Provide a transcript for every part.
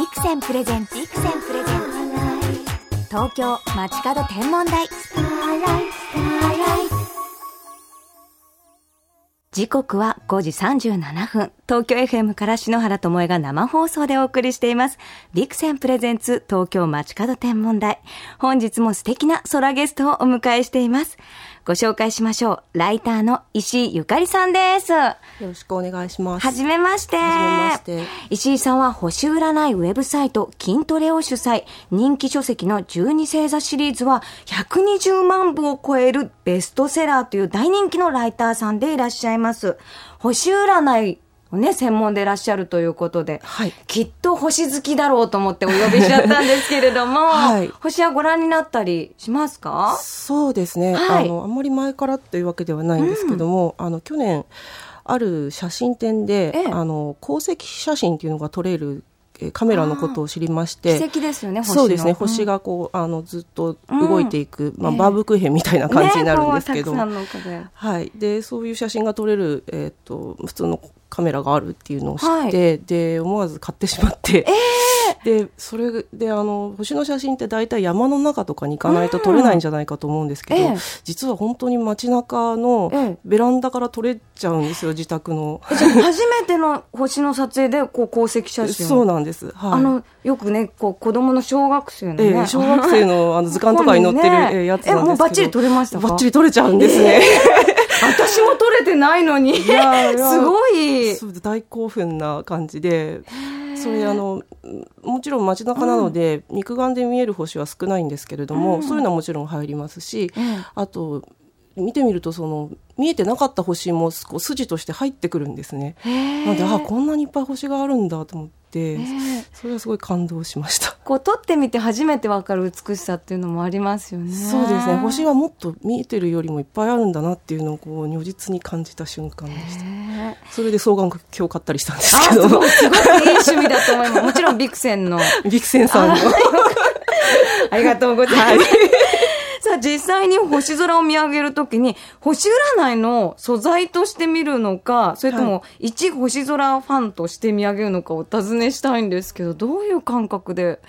ビクセンプレゼンツビクセンプレゼンツ東京街角天文台時刻は5時37分。東京 FM から篠原智恵が生放送でお送りしています。ビクセンプレゼンツ東京街角天文台。本日も素敵な空ゲストをお迎えしています。ご紹介しましょう。ライターの石井ゆかりさんです。よろしくお願いします。はじめまして。はじめまして。石井さんは星占いウェブサイト筋トレを主催。人気書籍の12星座シリーズは120万部を超えるベストセラーという大人気のライターさんでいらっしゃいます。星占いをね、専門でいらっしゃるということで、はい。きっと星好きだろうと思ってお呼びしちゃったんですけれども、はい。星はご覧になったりしますか？そうですね、はい。あのあんまり前からっていうわけではないんですけども、あの去年ある写真展で、ええ。あの鉱石写真っていうのが撮れるえーカメラのことを知りまして奇跡ですよね。そうですねん。星がこうあのずっと動いていく、まあ、ええバーブクーヘンみたいな感じになるんですけど、ねはい、でそういう写真が撮れる、えー、と普通のカメラがあるっていうのを知って、で思わず買ってしまって、でそれであの星の写真って大体山の中とかに行かないと撮れないんじゃないかと思うんですけど、ええ。実は本当に街中のええ。ベランダから撮れちゃうんですよ自宅の。初めての星の撮影でこう鉱石写真を？そうなんです、はい、あのよくねこう子供の小学生のね、ええ小学生のあの図鑑とかに載ってる、やつなんですけど。えもうバッチリ撮れましたか？バッチリ撮れちゃうんですね。私も撮れてないのに。すごい。大興奮な感じでそれあのもちろん街中なので、肉眼で見える星は少ないんですけれども、そういうのはもちろん入りますし、ええ。あと見てみるとその見えてなかった星もこう筋として入ってくるんですね。なのであこんなにいっぱい星があるんだと思って、それはすごい感動しました。こう撮ってみて初めてわかる美しさっていうのもありますよね。そうですね。星はもっと見えてるよりもいっぱいあるんだなっていうのをこう如実に感じた瞬間でした。それで双眼鏡を買ったりしたんですあけど。すごい。すごくいい趣味だと思います。もちろんビクセンの。ビクセンさんの。ありがとうございます。さあ、実際に星空を見上げるときに、星占いの素材として見るのか、それとも、一星空ファンとして見上げるのかお尋ねしたいんですけど、どういう感覚で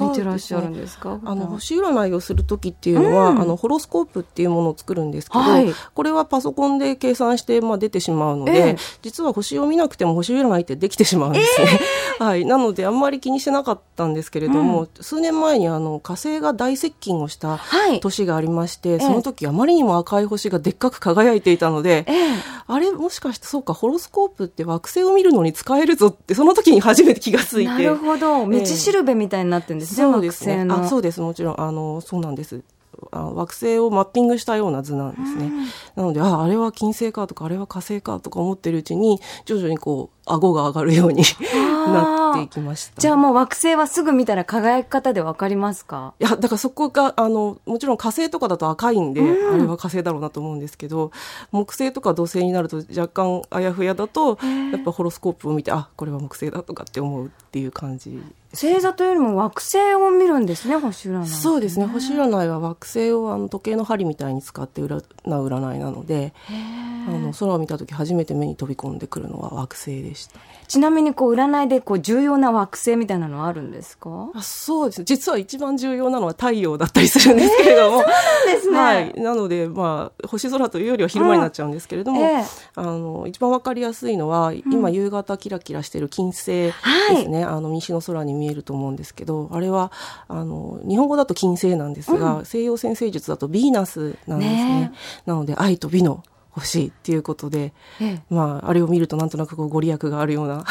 見てらっしゃるんですか？あの星占いをする時っていうのは、あのホロスコープっていうものを作るんですけど、はい。これはパソコンで計算して、まあ、出てしまうので、ええ。実は星を見なくても星占いってできてしまうんですね。はい、なのであんまり気にしてなかったんですけれども、数年前にあの火星が大接近をしたはい。年がありまして、その時あまりにも赤い星がでっかく輝いていたので、ええ。あれもしかしてそうかホロスコープって惑星を見るのに使えるぞってその時に初めて気がついて。なるほど。道しるべみたいになってるんですね、そうですね。あ、そうです。もちろん、あの、そうなんです。あ惑星をマッピングしたような図なんですね。なので、あ、あれは金星かとか、あれは火星かとか思ってるうちに、徐々にこう、顎が上がるようになっていきました。じゃあもう惑星はすぐ見たら輝き方でわかりますか？いや、だからそこが、あの、もちろん火星とかだと赤いんで、あれは火星だろうなと思うんですけど、木星とか土星になると若干あやふやだと、やっぱホロスコープを見て、あ、これは木星だとかって思うっていう感じ星座というよりも惑星を見るんですね、星占い。そうですね。星占いは惑星をあの時計の針みたいに使って占う占いなのであの空を見た時初めて目に飛び込んでくるのは惑星でしたね。ちなみにこう占いでこう重要な惑星みたいなのはあるんですか？あそうです実は一番重要なのは太陽だったりするんですけれども、ですね。はい、なので、まあ、星空というよりは昼間になっちゃうんですけれども、うんええ。あの一番わかりやすいのは、今夕方キラキラしてる金星ですね、あの西の空に見えると思うんですけどあれはあの日本語だと金星なんですが、西洋占星術だとヴィーナスなんですね。ねなので愛と美の星っていうことで、ええ。まあ、あれを見るとなんとなくこうご利益があるような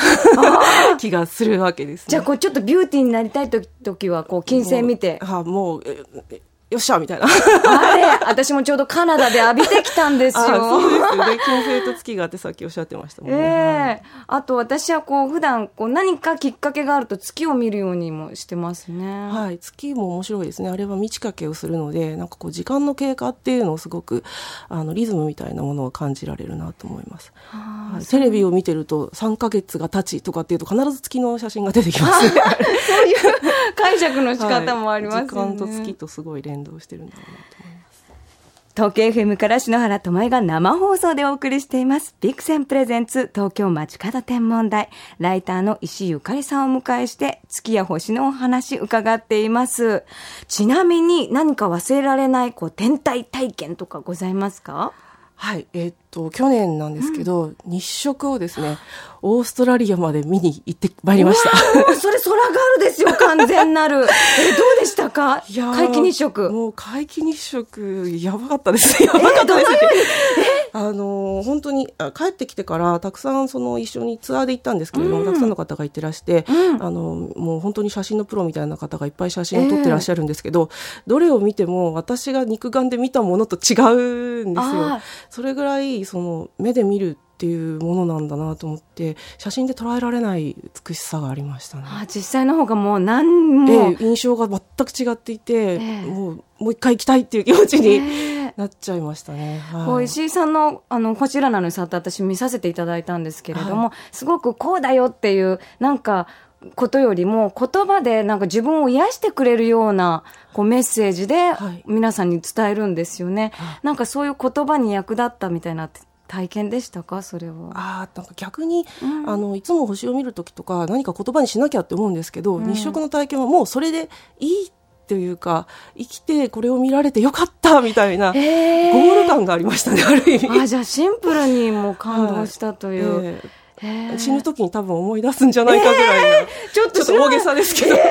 気がするわけですね。じゃあこうちょっとビューティーになりたいと時はこう金星見て。あもうええよっしゃみたいな。あれ私もちょうどカナダで浴びてきたんですよ。あそうですよね。金星と月があってさっきおっしゃってましたもんね。ええあと私はこう普段こう何かきっかけがあると月を見るようにもしてますね。はい、月も面白いですね。あれは満ち欠けをするので、なんかこう時間の経過っていうのをすごくあのリズムみたいなものを感じられるなと思います。あはい、テレビを見てると3ヶ月が経ちとかっていうと必ず月の写真が出てきますね。そういう解釈の仕方もありますよね。はい時間と月とすごい連動してるんだろうなと思います。東京 FM から篠原智恵が生放送でお送りしています。ビクセンプレゼンツ東京街角天文台。ライターの石井ゆかりさんを迎えして、月や星のお話伺っています。ちなみに何か忘れられないこう天体体験とかございますか？はい、えー、っと去年なんですけど、うん、日食をですねオーストラリアまで見に行ってまいりました。それ空ガールですよ完全なる。えどうでした？か？いや皆既日食。もう皆既日食やばかったですやばかったです、ね。あの本当に帰ってきてからたくさんその一緒にツアーで行ったんですけれども、うん、たくさんの方が行ってらして、うん、あのもう本当に写真のプロみたいな方がいっぱい写真を撮ってらっしゃるんですけど、えー、どれを見ても私が肉眼で見たものと違うんですよ。それぐらいその目で見るっていうものなんだなと思って写真で捉えられない美しさがありましたね。あ実際の方がもう何も、えー、印象が全く違っていて、えー、もうもう一回行きたいっていう気持ちになっちゃいましたね。はい、石井さんのあのこちらなのにさって私見させていただいたんですけれども、はい、すごくこうだよっていうなんかことよりも言葉でなんか自分を癒してくれるようなこうメッセージで皆さんに伝えるんですよね。はい、なんかそういう言葉に役立ったみたいな体験でしたか？それは。あなんか逆に、うん、あのいつも星を見る時とか何か言葉にしなきゃって思うんですけど、うん、日食の体験はもうそれでいいというか生きてこれを見られてよかったみたいなゴール感がありましたねある意味。あじゃあシンプルにも感動したという、はい。えー死ぬ時に多分思い出すんじゃないかぐらいな、えー、ちょっと大げさですけど、えー、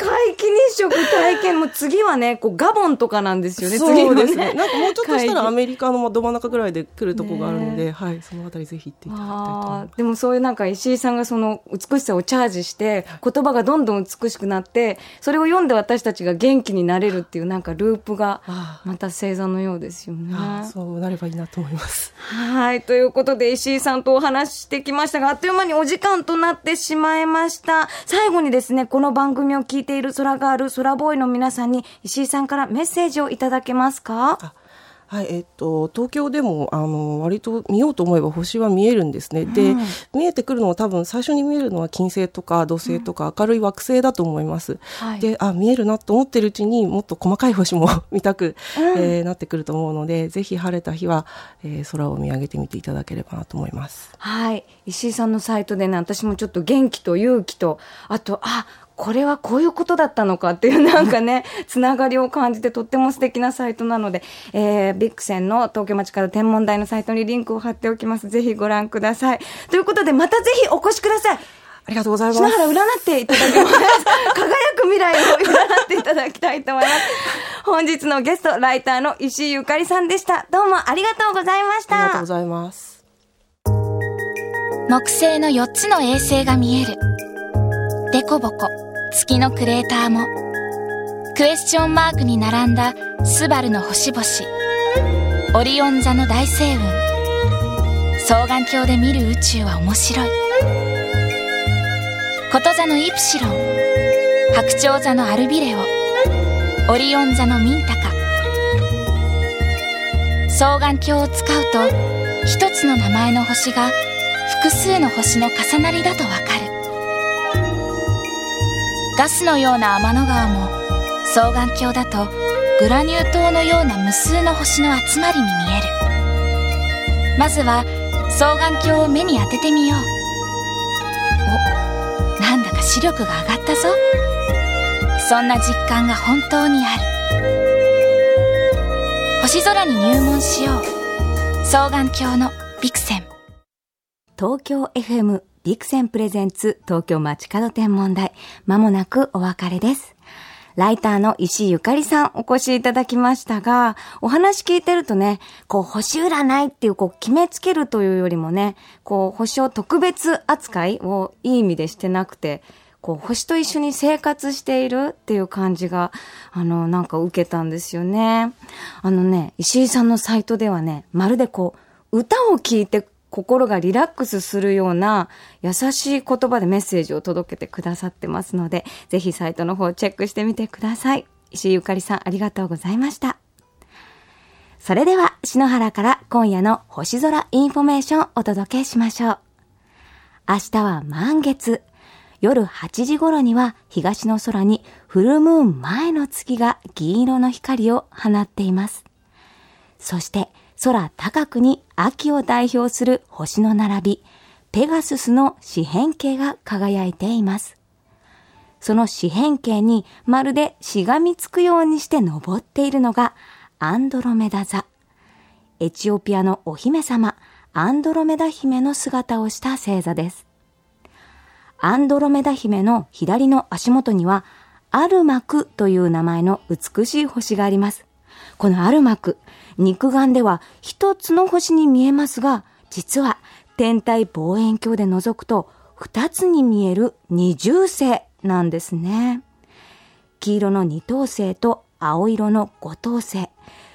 皆既日食体験も次はねこうガボンとかなんですよね。そうですね、ね、なんかもうちょっとしたらアメリカのど真ん中ぐらいで来るとこがあるので、ね、はいそのあたりぜひ行っていただきたいと思います。でもそういうなんか石井さんがその美しさをチャージして言葉がどんどん美しくなってそれを読んで私たちが元気になれるっていうなんかループがまた星座のようですよね。そうなればいいなと思います。はい。ということで石井さんとお話ししてきましたがあっという間にお時間となってしまいました。最後にですねこの番組を聞いている空がある空ボーイの皆さんに石井さんからメッセージをいただけますか？はい、えっと、東京でも、あの、割と見ようと思えば星は見えるんですね。で、うん、見えてくるのは多分最初に見えるのは金星とか土星とか明るい惑星だと思います。うん、で、あ、見えるなと思ってるうちにもっと細かい星も 見たく、うん、えー、なってくると思うので、ぜひ晴れた日は、えー、空を見上げてみていただければなと思います。はい。石井さんのサイトでね、私もちょっと元気と勇気と、あと、あ、これはこういうことだったのかっていうなんかね、つながりを感じてとっても素敵なサイトなので、えー、ビックセンの東京町から天文台のサイトにリンクを貼っておきます。ぜひご覧ください。ということで、またぜひお越しください。ありがとうございます。篠原占っていただきます。輝く未来を占っていただきたいと思います。本日のゲスト、ライターの石井ゆかりさんでした。どうもありがとうございました。ありがとうございます。木星の4つの衛星が見える。デコボコ。月のクレーターもクエスチョンマークに並んだスバルの星々オリオン座の大星雲双眼鏡で見る宇宙は面白い。こと座のイプシロン白鳥座のアルビレオオリオン座のミンタカ。双眼鏡を使うと一つの名前の星が複数の星の重なりだとわかる。ガスのような天の川も双眼鏡だとグラニュー糖のような無数の星の集まりに見える。まずは双眼鏡を目に当ててみよう。おなんだか視力が上がったぞ。そんな実感が本当にある。星空に入門しよう。双眼鏡のビクセン。東京 FM ビクセンプレゼンツ東京街角天文台。まもなくお別れです。ライターの石井ゆかりさんお越しいただきましたが、お話聞いてるとね、こう星占いっていうこう決めつけるというよりもね、こう星を特別扱いをいい意味でしてなくて、こう星と一緒に生活しているっていう感じが、あの、なんか受けたんですよね。あのね、石井さんのサイトではね、まるでこう、歌を聴いて心がリラックスするような優しい言葉でメッセージを届けてくださってますので、ぜひサイトの方をチェックしてみてください。石井ゆかりさんありがとうございました。それでは、篠原から今夜の星空インフォメーションお届けしましょう。明日は満月。夜8時頃には東の空にフルムーン前の月が銀色の光を放っています。そして空高くに秋を代表する星の並び、ペガススの四辺形が輝いています。その四辺形にまるでしがみつくようにして登っているのがアンドロメダ座。エチオピアのお姫様、アンドロメダ姫の姿をした星座です。アンドロメダ姫の左の足元には、アルマクという名前の美しい星があります。このアルマク、肉眼では一つの星に見えますが、実は天体望遠鏡で覗くと二つに見える二重星なんですね。黄色の二等星と青色の五等星。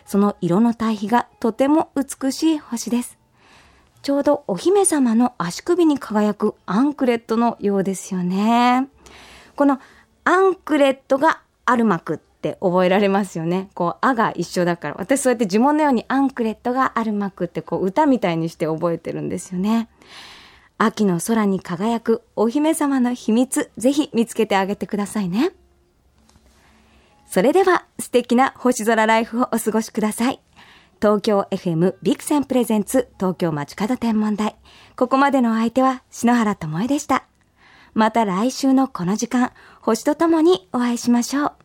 その色の対比がとても美しい星です。ちょうどお姫様の足首に輝くアンクレットのようですよね。このアンクレットがアルマクって覚えられますよね。こう、あが一緒だから。私そうやって呪文のようにアンクレットがアルマクってこう歌みたいにして覚えてるんですよね。秋の空に輝くお姫様の秘密、ぜひ見つけてあげてくださいね。それでは素敵な星空ライフをお過ごしください。東京 FM Vixen presents 東京まちかど天文台。ここまでのお相手は篠原智恵でした。また来週のこの時間、星とともにお会いしましょう。